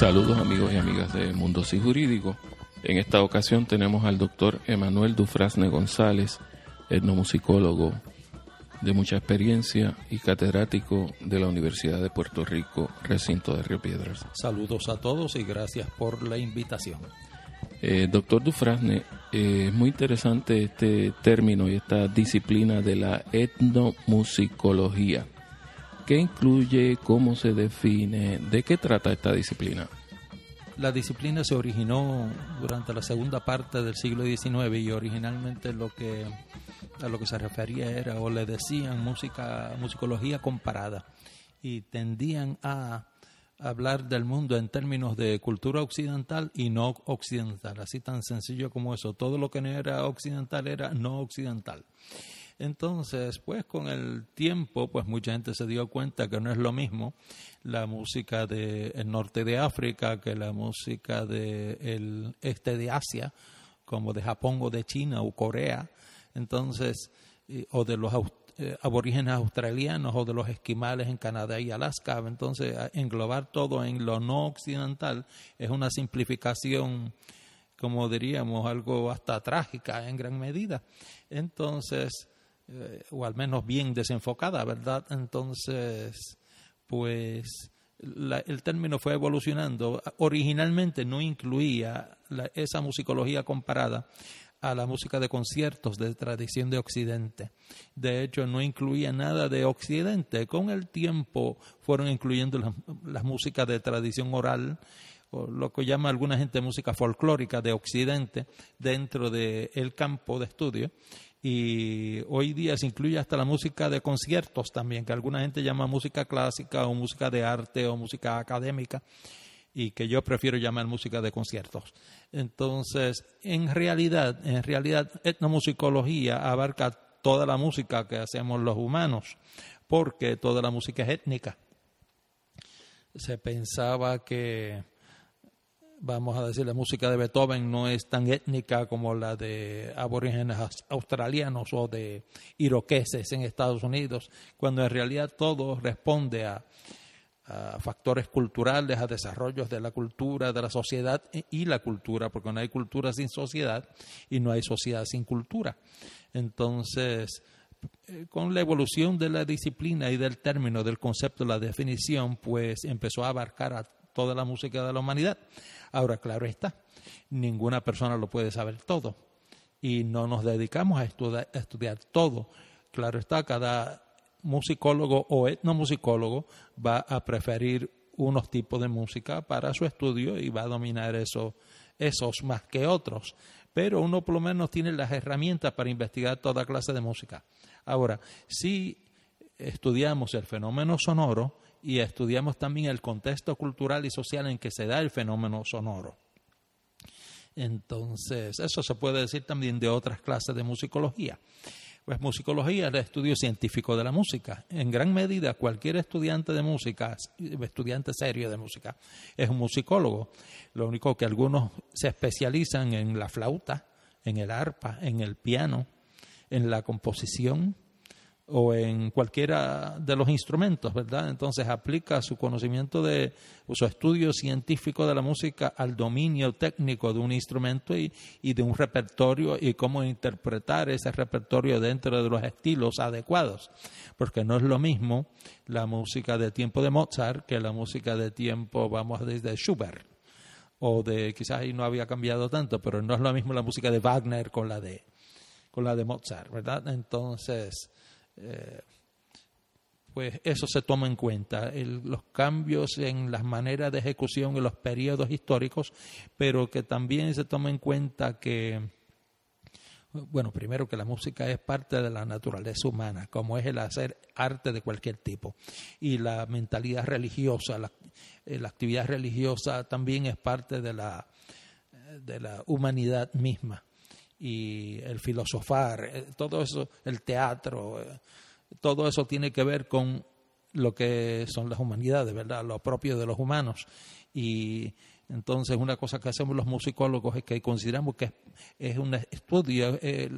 Saludos amigos y amigas de Mundo y Jurídico. En esta ocasión tenemos al doctor Emanuel Dufrasne González, etnomusicólogo de mucha experiencia y catedrático de la Universidad de Puerto Rico, recinto de Río Piedras. Saludos a todos y gracias por la invitación. Eh, doctor Dufrasne, eh, es muy interesante este término y esta disciplina de la etnomusicología. ¿Qué incluye? ¿Cómo se define? ¿De qué trata esta disciplina? La disciplina se originó durante la segunda parte del siglo XIX y originalmente lo que a lo que se refería era o le decían música musicología comparada y tendían a hablar del mundo en términos de cultura occidental y no occidental, así tan sencillo como eso. Todo lo que no era occidental era no occidental. Entonces, pues con el tiempo, pues mucha gente se dio cuenta que no es lo mismo la música del norte de África que la música del este de Asia, como de Japón o de China o Corea. Entonces, o de los eh, aborígenes australianos o de los esquimales en Canadá y Alaska. Entonces, englobar todo en lo no occidental es una simplificación, como diríamos, algo hasta trágica en gran medida. Entonces, eh, o al menos bien desenfocada, ¿verdad? Entonces, pues el término fue evolucionando. Originalmente no incluía esa musicología comparada a la música de conciertos de tradición de Occidente. De hecho, no incluía nada de Occidente. Con el tiempo fueron incluyendo las la músicas de tradición oral, o lo que llama alguna gente música folclórica de Occidente, dentro del campo de estudio y hoy día se incluye hasta la música de conciertos también, que alguna gente llama música clásica o música de arte o música académica y que yo prefiero llamar música de conciertos. Entonces, en realidad, en realidad etnomusicología abarca toda la música que hacemos los humanos, porque toda la música es étnica. Se pensaba que vamos a decir, la música de Beethoven no es tan étnica como la de aborígenes australianos o de iroqueses en Estados Unidos, cuando en realidad todo responde a, factores culturales, a desarrollos de la cultura, de la sociedad y la cultura, porque no hay cultura sin sociedad y no hay sociedad sin cultura. Entonces, eh, con la evolución de la disciplina y del término, del concepto, la definición, pues empezó a abarcar a toda la música de la humanidad. Ahora, claro está, ninguna persona lo puede saber todo y no nos dedicamos a estudiar, todo. Claro está, cada musicólogo o etnomusicólogo va a preferir unos tipos de música para su estudio y va a dominar eso, esos más que otros. Pero uno por lo menos tiene las herramientas para investigar toda clase de música. Ahora, si estudiamos el fenómeno sonoro, y estudiamos también el contexto cultural y social en que se da el fenómeno sonoro. Entonces, eso se puede decir también de otras clases de musicología. Pues musicología es el estudio científico de la música. En gran medida, cualquier estudiante de música, estudiante serio de música, es un musicólogo. Lo único que algunos se especializan en la flauta, en el arpa, en el piano, en la composición, o en cualquiera de los instrumentos, ¿verdad? Entonces aplica su conocimiento de su estudio científico de la música al dominio técnico de un instrumento y, y, de un repertorio y cómo interpretar ese repertorio dentro de los estilos adecuados, porque no es lo mismo la música de tiempo de Mozart que la música de tiempo, vamos, desde Schubert o de quizás ahí no había cambiado tanto, pero no es lo mismo la música de Wagner con la de con la de Mozart, ¿verdad? Entonces, eh, pues eso se toma en cuenta, los cambios en las maneras de ejecución en los periodos históricos, pero que también se toma en cuenta que, bueno, primero que la música es parte de la naturaleza humana, como es el hacer arte de cualquier tipo, y la mentalidad religiosa, la, eh, la actividad religiosa también es parte de la, de la humanidad misma y el filosofar, eh, todo eso, el teatro, eh, todo eso tiene que ver con lo que son las humanidades, ¿verdad? Lo propio de los humanos. Y entonces una cosa que hacemos los musicólogos es que consideramos que es, un estudio, eh,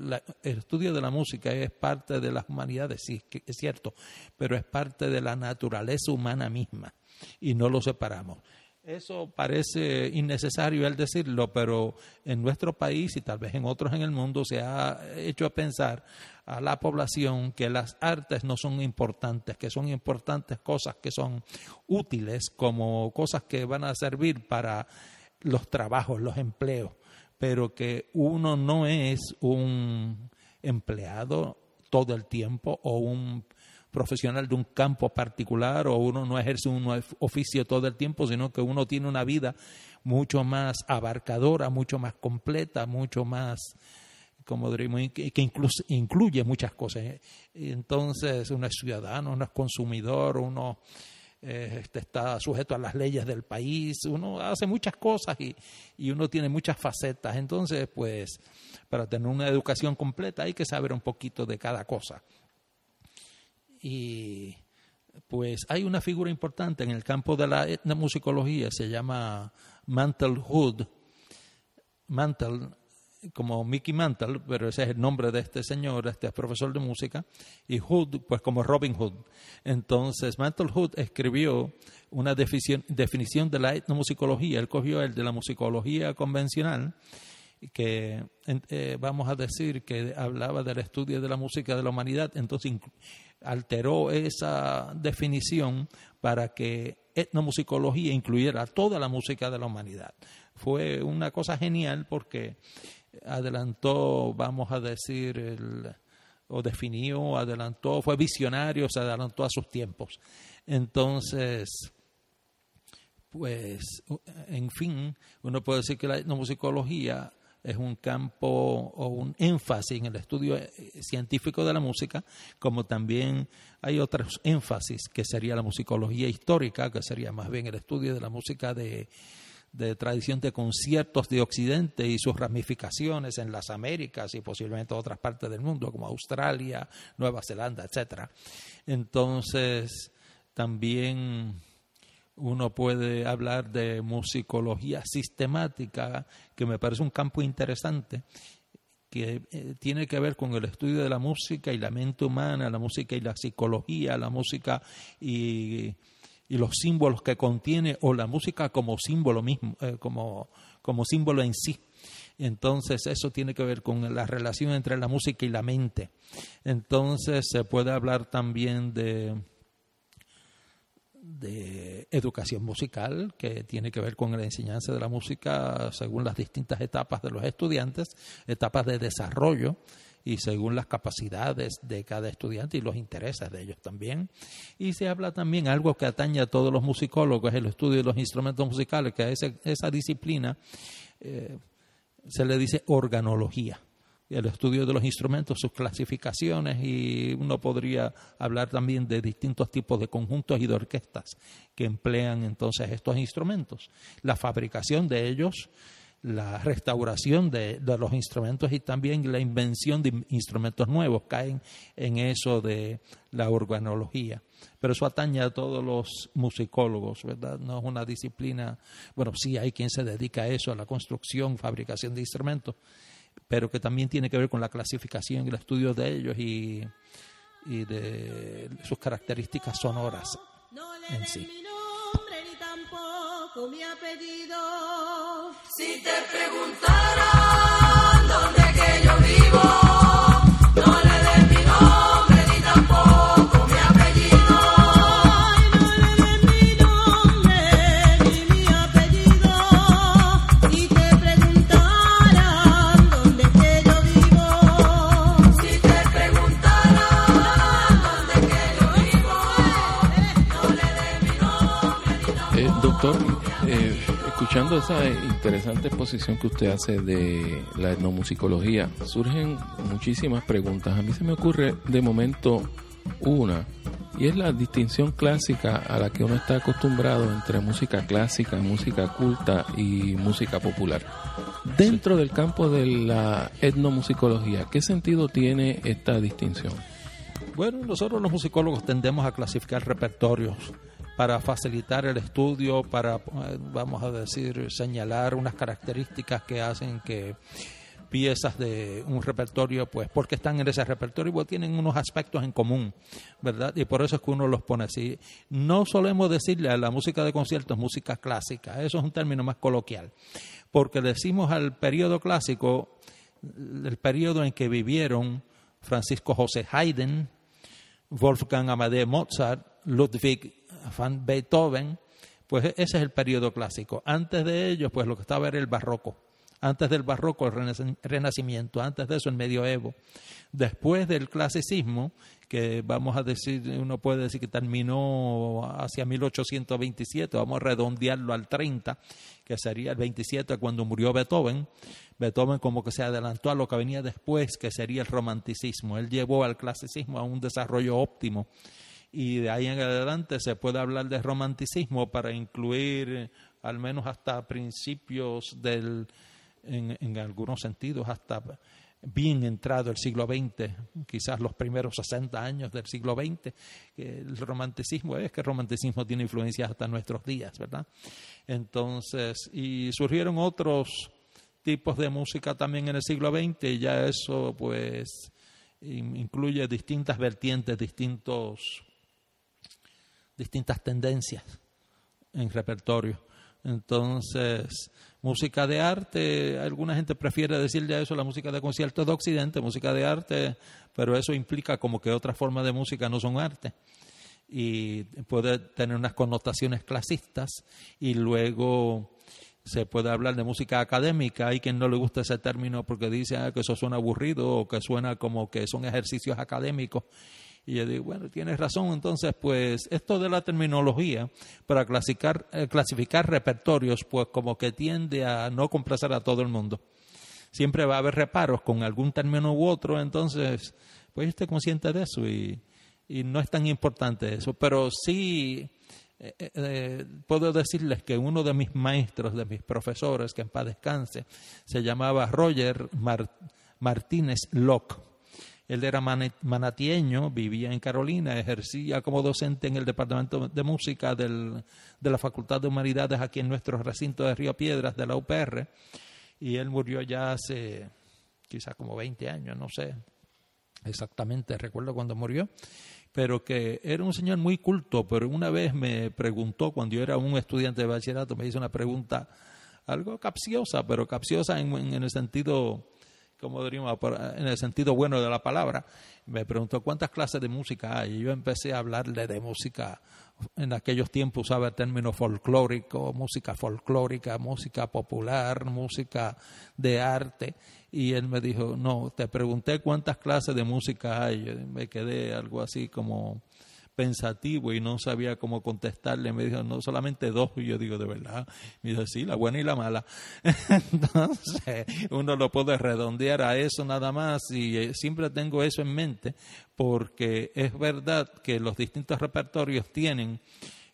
el estudio de la música es parte de las humanidades, sí, es cierto, pero es parte de la naturaleza humana misma y no lo separamos. Eso parece innecesario el decirlo, pero en nuestro país y tal vez en otros en el mundo se ha hecho pensar a la población que las artes no son importantes, que son importantes cosas que son útiles como cosas que van a servir para los trabajos, los empleos, pero que uno no es un empleado todo el tiempo o un profesional de un campo particular o uno no ejerce un oficio todo el tiempo, sino que uno tiene una vida mucho más abarcadora, mucho más completa, mucho más, como diríamos, que incluye muchas cosas. Entonces uno es ciudadano, uno es consumidor, uno eh, este, está sujeto a las leyes del país, uno hace muchas cosas y, y uno tiene muchas facetas. Entonces, pues, para tener una educación completa hay que saber un poquito de cada cosa y pues hay una figura importante en el campo de la etnomusicología, se llama Mantle Hood. Mantle, como Mickey Mantle, pero ese es el nombre de este señor, este profesor de música, y Hood, pues como Robin Hood. Entonces, Mantle Hood escribió una definición de la etnomusicología, él cogió el de la musicología convencional, que eh, vamos a decir que hablaba del estudio de la música de la humanidad, entonces alteró esa definición para que etnomusicología incluyera toda la música de la humanidad. Fue una cosa genial porque adelantó, vamos a decir, el, o definió, adelantó, fue visionario, se adelantó a sus tiempos. Entonces, pues, en fin, uno puede decir que la etnomusicología es un campo o un énfasis en el estudio eh, científico de la música, como también hay otros énfasis que sería la musicología histórica, que sería más bien el estudio de la música de, de tradición de conciertos de Occidente y sus ramificaciones en las Américas y posiblemente otras partes del mundo, como Australia, Nueva Zelanda, etcétera. Entonces, también uno puede hablar de musicología sistemática, que me parece un campo interesante, que eh, tiene que ver con el estudio de la música y la mente humana, la música y la psicología, la música y, los símbolos que contiene, o la música como símbolo mismo, eh, como, como símbolo en sí. Entonces eso tiene que ver con la relación entre la música y la mente. Entonces se puede hablar también de de educación musical que tiene que ver con la enseñanza de la música según las distintas etapas de los estudiantes, etapas de desarrollo y según las capacidades de cada estudiante y los intereses de ellos también. Y se habla también algo que atañe a todos los musicólogos, el estudio de los instrumentos musicales, que a esa disciplina eh, se le dice organología el estudio de los instrumentos, sus clasificaciones y uno podría hablar también de distintos tipos de conjuntos y de orquestas que emplean entonces estos instrumentos, la fabricación de ellos, la restauración de, los instrumentos y también la invención de instrumentos nuevos caen en eso de la organología. Pero eso atañe a todos los musicólogos, ¿verdad? No es una disciplina, bueno, sí hay quien se dedica a eso, a la construcción, fabricación de instrumentos, pero que también tiene que ver con la clasificación y el estudio de ellos y, de sus características sonoras en sí. Mi nombre, ni tampoco mi apellido. Si te preguntaran dónde que yo vivo, no le Eh, escuchando esa interesante exposición que usted hace de la etnomusicología, surgen muchísimas preguntas. A mí se me ocurre de momento una, y es la distinción clásica a la que uno está acostumbrado entre música clásica, música culta y música popular. Dentro del campo de la etnomusicología, ¿qué sentido tiene esta distinción? Bueno, nosotros los musicólogos tendemos a clasificar repertorios para facilitar el estudio, para, eh, vamos a decir, señalar unas características que hacen que piezas de un repertorio, pues porque están en ese repertorio, pues tienen unos aspectos en común, ¿verdad? Y por eso es que uno los pone así. No solemos decirle a la música de conciertos música clásica, eso es un término más coloquial, porque decimos al periodo clásico, el periodo en que vivieron Francisco José Haydn, Wolfgang Amadeus Mozart, Ludwig van Beethoven, pues ese es el periodo clásico. Antes de ellos, pues lo que estaba era el barroco. Antes del barroco, el renacimiento. Antes de eso, el medioevo. Después del clasicismo, que vamos a decir, uno puede decir que terminó hacia 1827, vamos a redondearlo al 30, que sería el 27 cuando murió Beethoven. Beethoven como que se adelantó a lo que venía después, que sería el romanticismo. Él llevó al clasicismo a un desarrollo óptimo y de ahí en adelante se puede hablar de romanticismo para incluir eh, al menos hasta principios del, en, en algunos sentidos, hasta bien entrado el siglo XX, quizás los primeros 60 años del siglo XX, el romanticismo es que el romanticismo tiene influencias hasta nuestros días, ¿verdad? Entonces, y surgieron otros tipos de música también en el siglo XX y ya eso pues incluye distintas vertientes, distintos distintas tendencias en repertorio. Entonces, música de arte, alguna gente prefiere decirle a eso la música de concierto de Occidente, música de arte, pero eso implica como que otras formas de música no son arte. Y puede tener unas connotaciones clasistas y luego se puede hablar de música académica. Hay quien no le gusta ese término porque dice ah, que eso suena aburrido o que suena como que son ejercicios académicos y yo digo, bueno, tienes razón, entonces pues esto de la terminología para clasificar, eh, clasificar repertorios pues como que tiende a no complacer a todo el mundo. Siempre va a haber reparos con algún término u otro, entonces pues yo estoy consciente de eso y, y no es tan importante eso, pero sí eh, eh, puedo decirles que uno de mis maestros, de mis profesores, que en paz descanse, se llamaba Roger Martínez Locke él era manatieño, vivía en Carolina, ejercía como docente en el Departamento de Música de la Facultad de Humanidades aquí en nuestro recinto de Río Piedras de la UPR. Y él murió ya hace quizás como 20 años, no sé exactamente, recuerdo cuando murió, pero que era un señor muy culto, pero una vez me preguntó, cuando yo era un estudiante de bachillerato, me hizo una pregunta algo capciosa, pero capciosa en el sentido como diríamos, en el sentido bueno de la palabra, me preguntó cuántas clases de música hay. Y yo empecé a hablarle de música. En aquellos tiempos usaba el término folclórico, música folclórica, música popular, música de arte. Y él me dijo, no, te pregunté cuántas clases de música hay. Yo me quedé algo así como pensativo y no sabía cómo contestarle. Me dijo, no, solamente dos. Y yo digo, de verdad. Me dijo, sí, la buena y la mala. Entonces, uno lo puede redondear a eso nada más y eh, siempre tengo eso en mente porque es verdad que los distintos repertorios tienen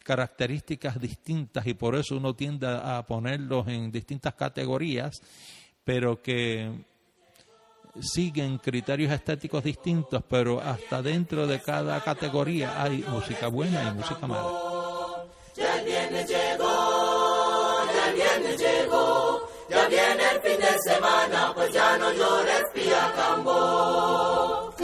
características distintas y por eso uno tiende a ponerlos en distintas categorías, pero que siguen criterios estéticos distintos, pero hasta dentro de cada categoría hay música buena y música mala. Ya viene llegó, ya viene llegó, ya viene el fin de semana, pues ya no llores, pía cambo.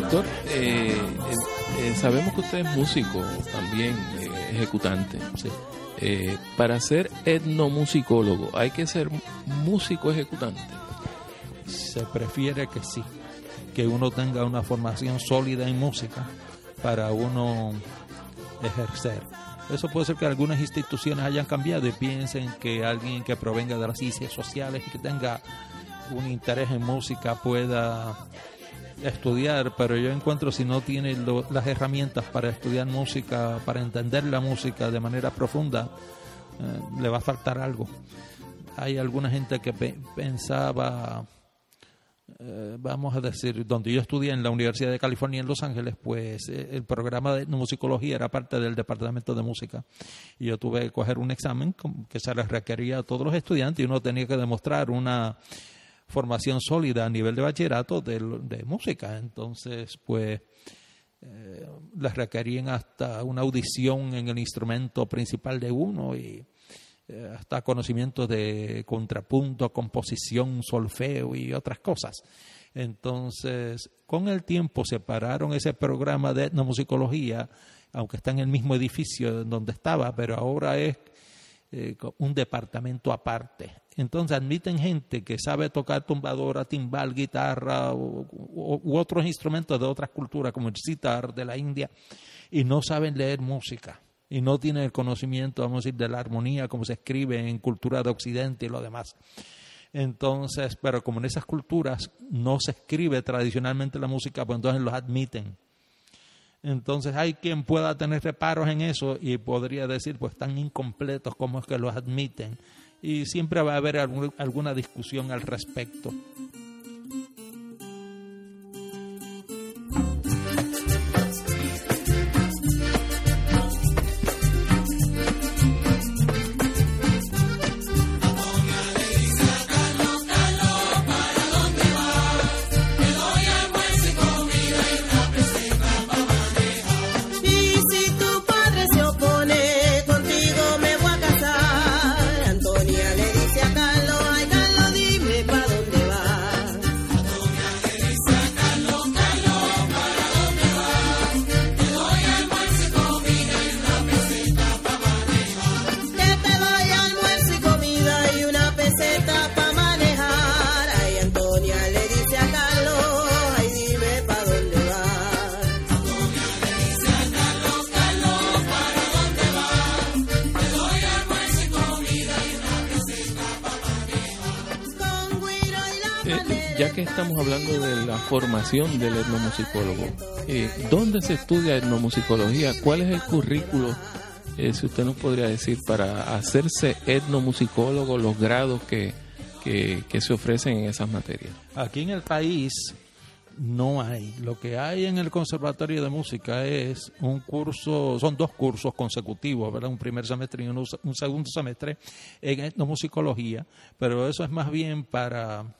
Doctor, eh, eh, eh, sabemos que usted es músico también, ejecutante. para ser etnomusicólogo, ¿hay que ser músico ejecutante? Se prefiere que sí, que uno tenga una formación sólida en música para uno ejercer. Eso puede ser que algunas instituciones hayan cambiado y piensen que alguien que provenga de las ciencias sociales y que tenga un interés en música pueda estudiar, pero yo encuentro si no tiene las herramientas para estudiar música, para entender la música de manera profunda, eh, le va a faltar algo. Hay alguna gente que pensaba eh, vamos a decir, donde yo estudié en la Universidad de California en Los Ángeles, pues eh, el programa de musicología era parte del departamento de música. Y yo tuve que coger un examen que se les requería a todos los estudiantes y uno tenía que demostrar una formación sólida a nivel de bachillerato de, música. Entonces, pues eh, les requerían hasta una audición en el instrumento principal de uno y eh, hasta conocimientos de contrapunto, composición, solfeo y otras cosas. Entonces, con el tiempo separaron ese programa de etnomusicología, aunque está en el mismo edificio donde estaba, pero ahora es eh, un departamento aparte. Entonces admiten gente que sabe tocar tumbadora, timbal, guitarra u, otros instrumentos de otras culturas como el sitar de la India y no saben leer música y no tiene el conocimiento, vamos a decir, de la armonía como se escribe en cultura de Occidente y lo demás. Entonces, pero como en esas culturas no se escribe tradicionalmente la música, pues entonces los admiten. Entonces hay quien pueda tener reparos en eso y podría decir, pues tan incompletos como es que los admiten. Y siempre va a haber alguna discusión al respecto. Formación del etnomusicólogo. Eh, ¿Dónde se estudia etnomusicología? ¿Cuál es el currículo, eh, si usted nos podría decir, para hacerse etnomusicólogo, los grados que, que, se ofrecen en esas materias? Aquí en el país no hay. Lo que hay en el Conservatorio de Música es un curso, son dos cursos consecutivos, ¿verdad? Un primer semestre y un segundo semestre en etnomusicología, pero eso es más bien para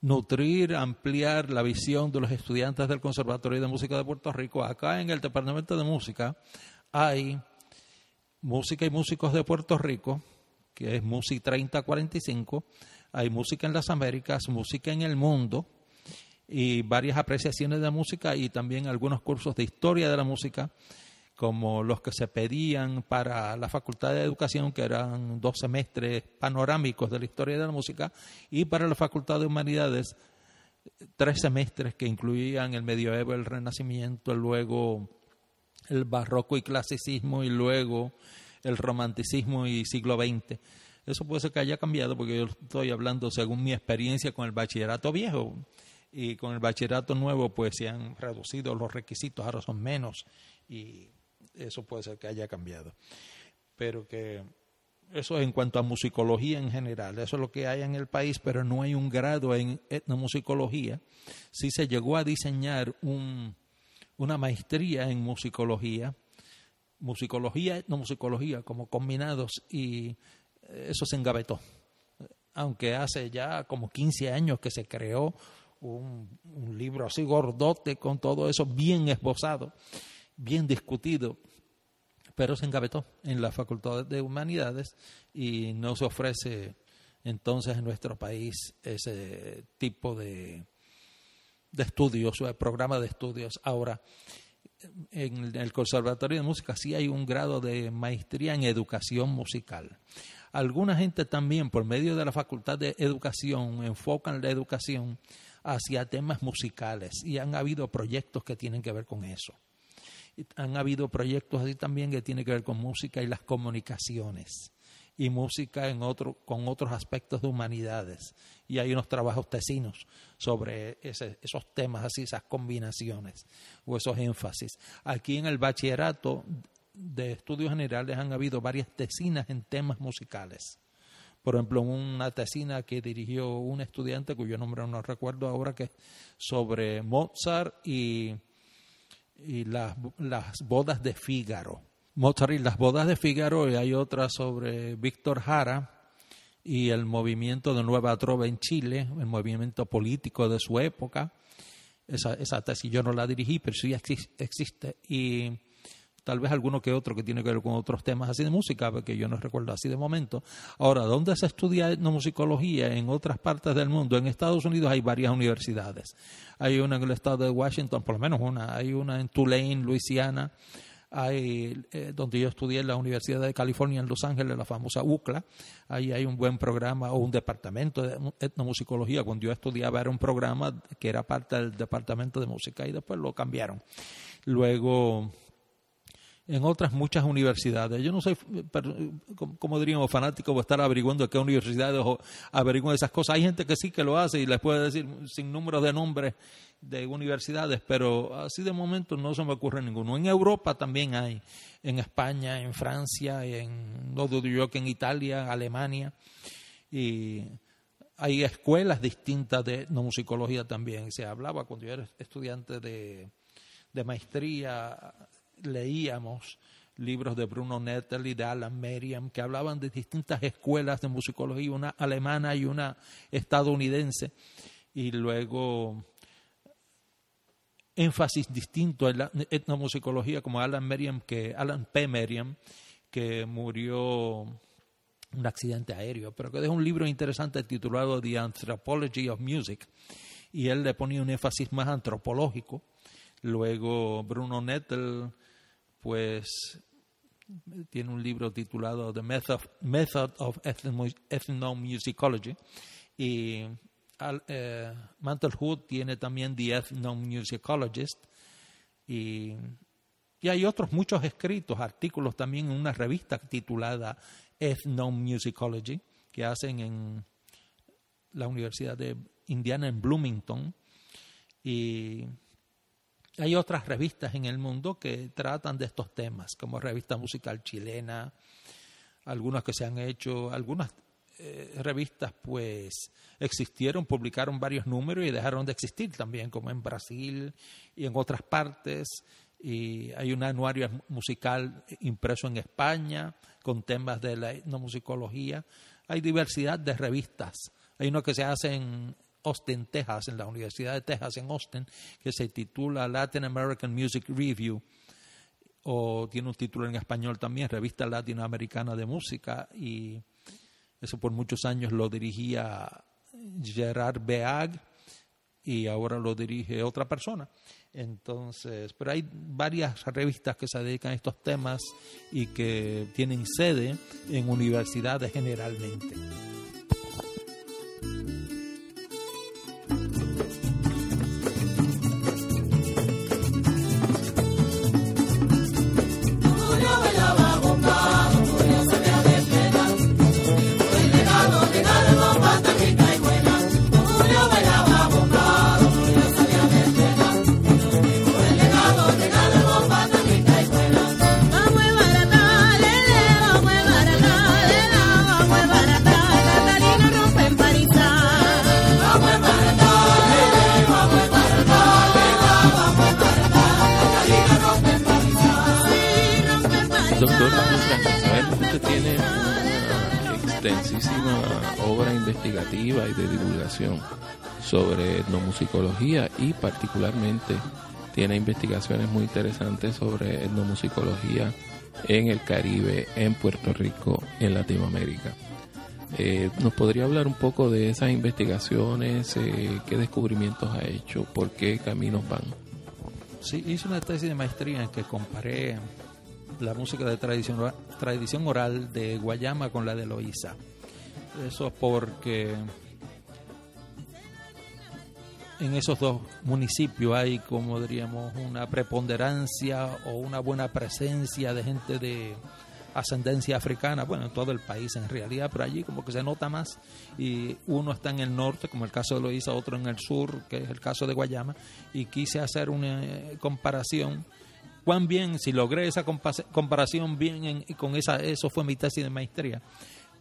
nutrir, ampliar la visión de los estudiantes del Conservatorio de Música de Puerto Rico. Acá en el Departamento de Música hay música y músicos de Puerto Rico, que es Music 3045, hay música en las Américas, música en el mundo y varias apreciaciones de música y también algunos cursos de historia de la música como los que se pedían para la Facultad de Educación, que eran dos semestres panorámicos de la historia de la música, y para la Facultad de Humanidades, tres semestres que incluían el medioevo, el renacimiento, luego el barroco y clasicismo, y luego el romanticismo y siglo XX. Eso puede ser que haya cambiado porque yo estoy hablando según mi experiencia con el bachillerato viejo y con el bachillerato nuevo pues se han reducido los requisitos, ahora son menos y eso puede ser que haya cambiado. Pero que eso en cuanto a musicología en general, eso es lo que hay en el país, pero no hay un grado en etnomusicología. Sí se llegó a diseñar un, una maestría en musicología, musicología, etnomusicología como combinados y eso se engavetó. Aunque hace ya como 15 años que se creó un, un libro así gordote con todo eso bien esbozado, bien discutido, pero se engavetó en la Facultad de Humanidades y no se ofrece entonces en nuestro país ese tipo de, de estudios o programa de estudios. Ahora, en el Conservatorio de Música sí hay un grado de maestría en educación musical. Alguna gente también, por medio de la Facultad de Educación, enfocan la educación hacia temas musicales y han habido proyectos que tienen que ver con eso han habido proyectos así también que tienen que ver con música y las comunicaciones y música en otro, con otros aspectos de humanidades. Y hay unos trabajos tesinos sobre esos temas, así, esas combinaciones o esos énfasis. Aquí en el bachillerato de estudios generales han habido varias tesinas en temas musicales. Por ejemplo, una tesina que dirigió un estudiante cuyo nombre no recuerdo ahora, que es sobre Mozart y, y las, las bodas de Fígaro Mozart las bodas de Figaro y hay otra sobre Víctor Jara y el movimiento de Nueva Trova en Chile, el movimiento político de su época. Esa, esa tesis yo no la dirigí, pero sí existe. Y tal vez alguno que otro que tiene que ver con otros temas así de música, porque yo no recuerdo así de momento. Ahora, ¿dónde se estudia etnomusicología? En otras partes del mundo. En Estados Unidos hay varias universidades. Hay una en el estado de Washington, por lo menos una. Hay una en Tulane, Luisiana hay, eh, donde yo estudié en la Universidad de California en Los Ángeles, la famosa UCLA, ahí hay un buen programa o un departamento de etnomusicología. Cuando yo estudiaba era un programa que era parte del departamento de música y después lo cambiaron. Luego en otras muchas universidades. Yo no soy, como diríamos, fanático de estar averiguando qué universidades o averiguando esas cosas. Hay gente que sí que lo hace y les puede decir sin números de nombres de universidades, pero así de momento no se me ocurre ninguno. En Europa también hay, en España, en Francia, en no dudo yo que en Italia, Alemania, y hay escuelas distintas de no musicología también. Se hablaba cuando yo era estudiante de, de maestría, leíamos libros de Bruno Nettel y de Alan Merriam que hablaban de distintas escuelas de musicología, una alemana y una estadounidense, y luego énfasis distinto en la etnomusicología como Alan Merriam, que Alan P. Merriam, que murió un accidente aéreo, pero que dejó un libro interesante titulado The Anthropology of Music, y él le ponía un énfasis más antropológico. Luego Bruno Nettel, pues tiene un libro titulado The Method, Method of Ethnomusicology y eh, Mantelhood tiene también The Ethnomusicologist y, y hay otros muchos escritos, artículos también en una revista titulada Ethnomusicology que hacen en la Universidad de Indiana en Bloomington y hay otras revistas en el mundo que tratan de estos temas, como Revista Musical Chilena, algunas que se han hecho, algunas eh, revistas pues existieron, publicaron varios números y dejaron de existir también, como en Brasil y en otras partes. Y hay un anuario musical impreso en España con temas de la etnomusicología. Hay diversidad de revistas. Hay uno que se hace en Austin, Texas, en la Universidad de Texas en Austin, que se titula Latin American Music Review o tiene un título en español también, Revista Latinoamericana de Música, y eso por muchos años lo dirigía Gerard Beag y ahora lo dirige otra persona. Entonces, pero hay varias revistas que se dedican a estos temas y que tienen sede en universidades generalmente. Sobre etnomusicología y particularmente tiene investigaciones muy interesantes sobre etnomusicología en el Caribe, en Puerto Rico, en Latinoamérica. Eh, ¿Nos podría hablar un poco de esas investigaciones? Eh, ¿Qué descubrimientos ha hecho? ¿Por qué caminos van? Sí, hice una tesis de maestría en que comparé la música de tradición, oral de Guayama con la de Loíza. Eso porque en esos dos municipios hay, como diríamos, una preponderancia o una buena presencia de gente de ascendencia africana, bueno, en todo el país en realidad, pero allí como que se nota más y uno está en el norte, como el caso de Loíza, otro en el sur, que es el caso de Guayama, y quise hacer una eh, comparación. Cuán bien, si logré esa comparación bien, y con esa, eso fue mi tesis de maestría,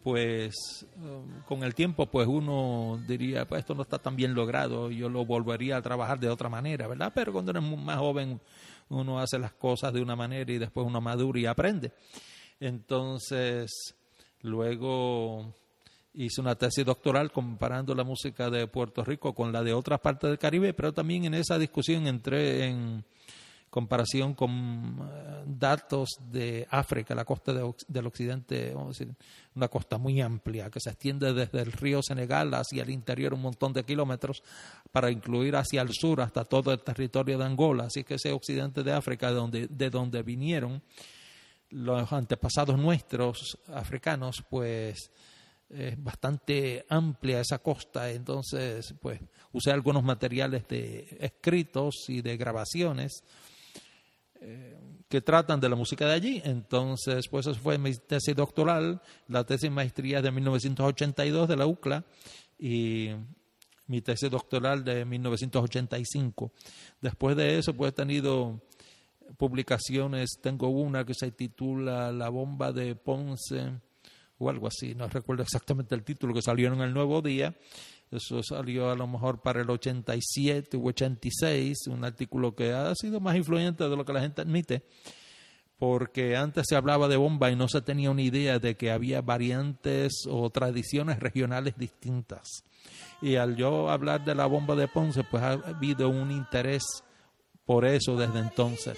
pues um, con el tiempo pues uno diría, pues esto no está tan bien logrado, yo lo volvería a trabajar de otra manera, ¿verdad? Pero cuando eres más joven uno hace las cosas de una manera y después uno madura y aprende. Entonces, luego hice una tesis doctoral comparando la música de Puerto Rico con la de otras partes del Caribe, pero también en esa discusión entré en comparación con eh, datos de África, la costa del occidente, vamos a decir, una costa muy amplia que se extiende desde el río Senegal hacia el interior un montón de kilómetros para incluir hacia el sur hasta todo el territorio de Angola. Así que ese occidente de África, de donde, de donde vinieron los antepasados nuestros africanos, pues es bastante amplia esa costa, entonces pues usé algunos materiales de escritos y de grabaciones eh, que tratan de la música de allí. Entonces, pues eso fue mi tesis doctoral, la tesis maestría de 1982 de la UCLA y mi tesis doctoral de 1985. Después de eso, pues he tenido publicaciones, tengo una que se titula La bomba de Ponce o algo así, no recuerdo exactamente el título, que salió en el Nuevo Día. Eso salió a lo mejor para el 87 u 86, un artículo que ha sido más influyente de lo que la gente admite, porque antes se hablaba de bomba y no se tenía una idea de que había variantes o tradiciones regionales distintas. Y al yo hablar de la bomba de Ponce, pues ha habido un interés por eso desde entonces.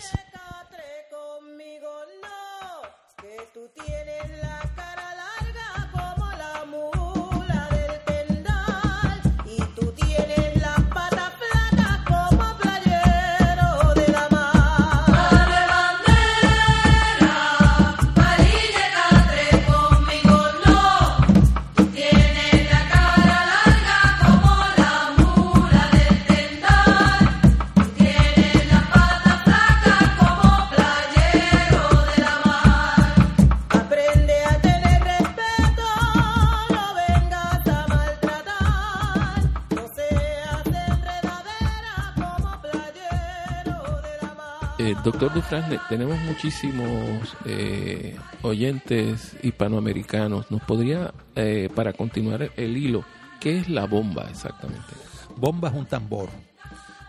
Doctor Dufran, tenemos muchísimos eh, oyentes hispanoamericanos. ¿Nos podría, eh, para continuar el hilo, qué es la bomba exactamente? Bomba es un tambor.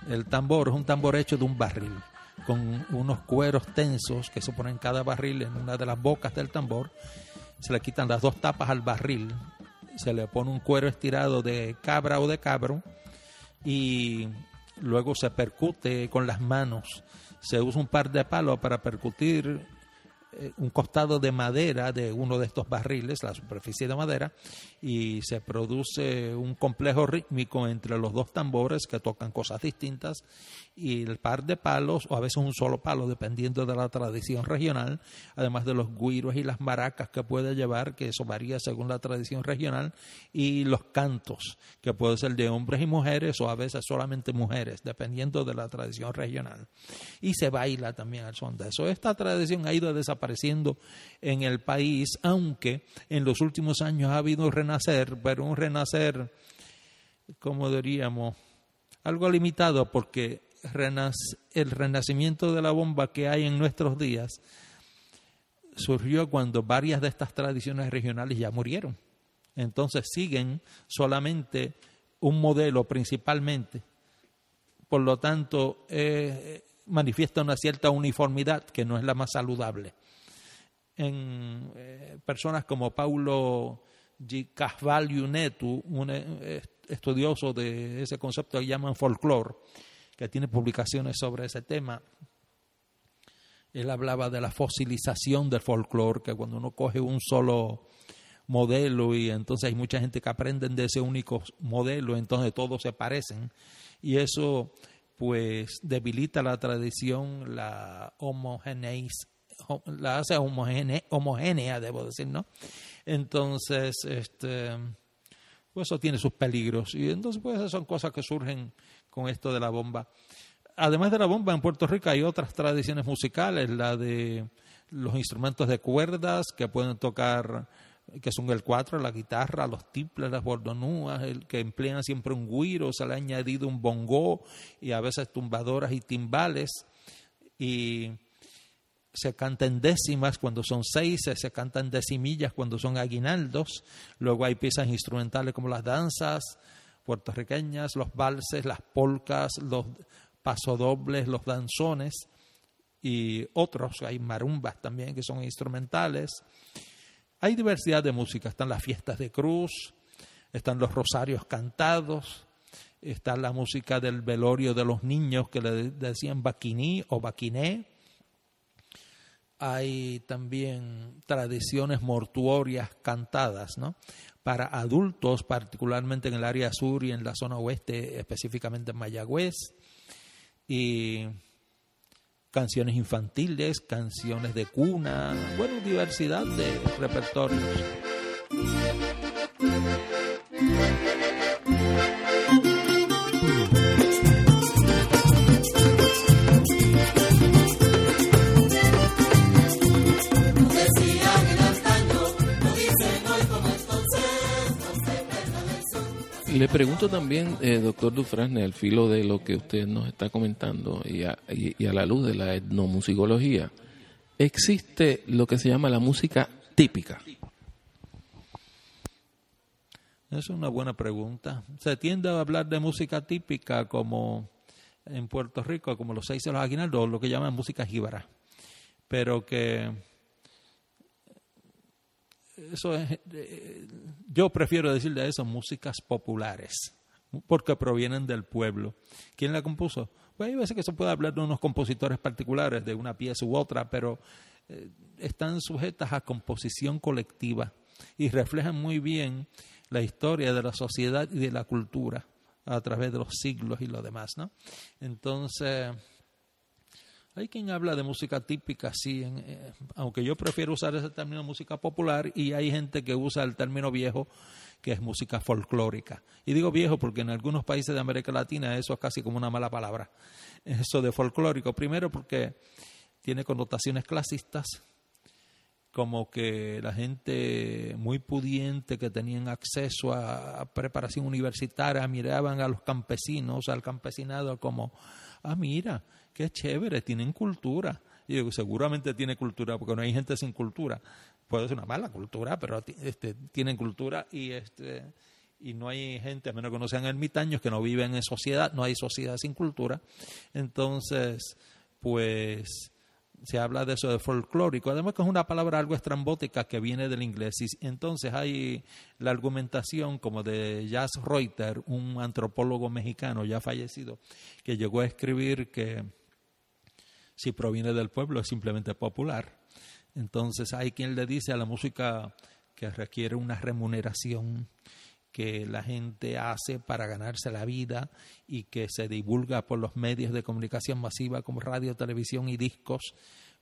El tambor es un tambor hecho de un barril, con unos cueros tensos que se ponen en cada barril en una de las bocas del tambor. Se le quitan las dos tapas al barril, se le pone un cuero estirado de cabra o de cabro y luego se percute con las manos. Se usa un par de palos para percutir eh, un costado de madera de uno de estos barriles, la superficie de madera, y se produce un complejo rítmico entre los dos tambores que tocan cosas distintas y el par de palos, o a veces un solo palo, dependiendo de la tradición regional, además de los guiros y las maracas que puede llevar, que eso varía según la tradición regional, y los cantos, que puede ser de hombres y mujeres, o a veces solamente mujeres, dependiendo de la tradición regional. Y se baila también al son de eso. Esta tradición ha ido desapareciendo en el país, aunque en los últimos años ha habido un renacer, pero un renacer, como diríamos, algo limitado porque el renacimiento de la bomba que hay en nuestros días surgió cuando varias de estas tradiciones regionales ya murieron. Entonces siguen solamente un modelo principalmente. Por lo tanto, eh, manifiesta una cierta uniformidad que no es la más saludable. En eh, personas como Paulo G. Netu, un eh, estudioso de ese concepto que llaman folclore, que tiene publicaciones sobre ese tema. Él hablaba de la fosilización del folclore, que cuando uno coge un solo modelo y entonces hay mucha gente que aprenden de ese único modelo, entonces todos se parecen y eso pues debilita la tradición, la la hace homogénea, homogénea, debo decir, ¿no? Entonces, este, pues eso tiene sus peligros. Y entonces, pues esas son cosas que surgen con esto de la bomba. Además de la bomba, en Puerto Rico hay otras tradiciones musicales, la de los instrumentos de cuerdas que pueden tocar, que son el cuatro, la guitarra, los tiples, las bordonúas, el que emplean siempre un guiro, se le ha añadido un bongo y a veces tumbadoras y timbales. Y se cantan décimas cuando son seis, se cantan decimillas cuando son aguinaldos. Luego hay piezas instrumentales como las danzas puertorriqueñas, los valses, las polcas, los pasodobles, los danzones y otros. Hay marumbas también que son instrumentales. Hay diversidad de música. Están las fiestas de cruz, están los rosarios cantados, está la música del velorio de los niños que le decían baquiní o baquiné hay también tradiciones mortuorias cantadas, ¿no? Para adultos, particularmente en el área sur y en la zona oeste, específicamente en Mayagüez, y canciones infantiles, canciones de cuna, bueno, diversidad de repertorios. Le pregunto también, eh, doctor Dufrasne, al filo de lo que usted nos está comentando y a, y a la luz de la etnomusicología, ¿existe lo que se llama la música típica? Es una buena pregunta. Se tiende a hablar de música típica como en Puerto Rico, como los seis de los aguinaldos, lo que llaman música jíbara, pero que eso es, eh, yo prefiero decirle eso músicas populares, porque provienen del pueblo. ¿Quién la compuso? Pues hay veces que se puede hablar de unos compositores particulares, de una pieza u otra, pero eh, están sujetas a composición colectiva y reflejan muy bien la historia de la sociedad y de la cultura a través de los siglos y lo demás, ¿no? Entonces, hay quien habla de música típica, sí, eh, aunque yo prefiero usar ese término música popular y hay gente que usa el término viejo que es música folclórica. Y digo viejo porque en algunos países de América Latina eso es casi como una mala palabra. Eso de folclórico, primero porque tiene connotaciones clasistas, como que la gente muy pudiente que tenían acceso a preparación universitaria miraban a los campesinos, al campesinado como, ah, mira, qué chévere, tienen cultura. Y digo, seguramente tiene cultura, porque no hay gente sin cultura. Puede ser una mala cultura, pero este, tienen cultura y este y no hay gente, a menos que no sean ermitaños, que no viven en sociedad, no hay sociedad sin cultura. Entonces, pues se habla de eso de folclórico, además que es una palabra algo estrambótica que viene del inglés. Y entonces hay la argumentación como de Jas Reuter, un antropólogo mexicano ya fallecido, que llegó a escribir que si proviene del pueblo es simplemente popular. Entonces hay quien le dice a la música que requiere una remuneración que la gente hace para ganarse la vida y que se divulga por los medios de comunicación masiva como radio, televisión y discos,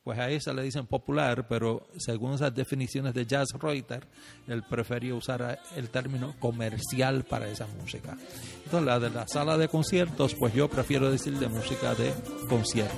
pues a esa le dicen popular, pero según esas definiciones de Jazz Reuter, él prefería usar el término comercial para esa música. Entonces, la de la sala de conciertos, pues yo prefiero decir de música de conciertos.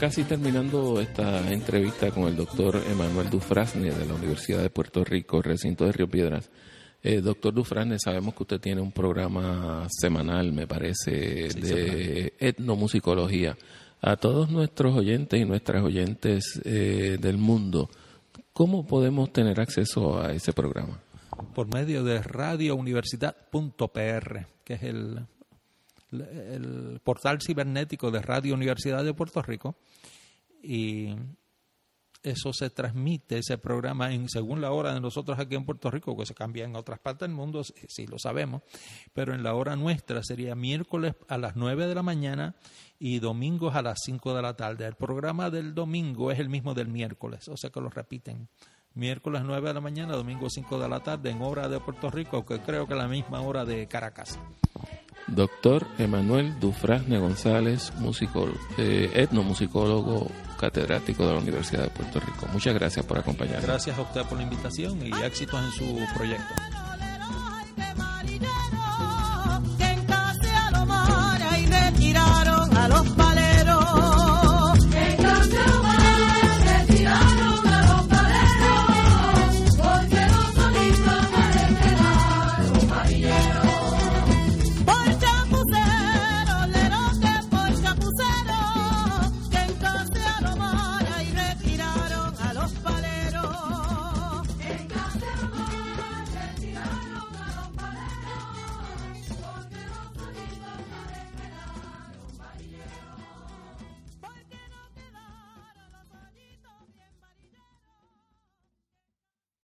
Casi terminando esta entrevista con el doctor Emanuel Dufrasne de la Universidad de Puerto Rico, recinto de Río Piedras. Eh, doctor Dufrasne, sabemos que usted tiene un programa semanal, me parece, de etnomusicología. A todos nuestros oyentes y nuestras oyentes eh, del mundo, ¿cómo podemos tener acceso a ese programa? Por medio de radiouniversidad.pr, que es el el portal cibernético de Radio Universidad de Puerto Rico y eso se transmite, ese programa, en según la hora de nosotros aquí en Puerto Rico, que se cambia en otras partes del mundo, sí, lo sabemos, pero en la hora nuestra sería miércoles a las 9 de la mañana y domingos a las 5 de la tarde. El programa del domingo es el mismo del miércoles, o sea que lo repiten. Miércoles 9 de la mañana, domingo 5 de la tarde en hora de Puerto Rico, que creo que es la misma hora de Caracas. Doctor Emanuel Dufrasne González, musicólogo, eh, etnomusicólogo catedrático de la Universidad de Puerto Rico. Muchas gracias por acompañarnos. Gracias a usted por la invitación y éxitos en su proyecto.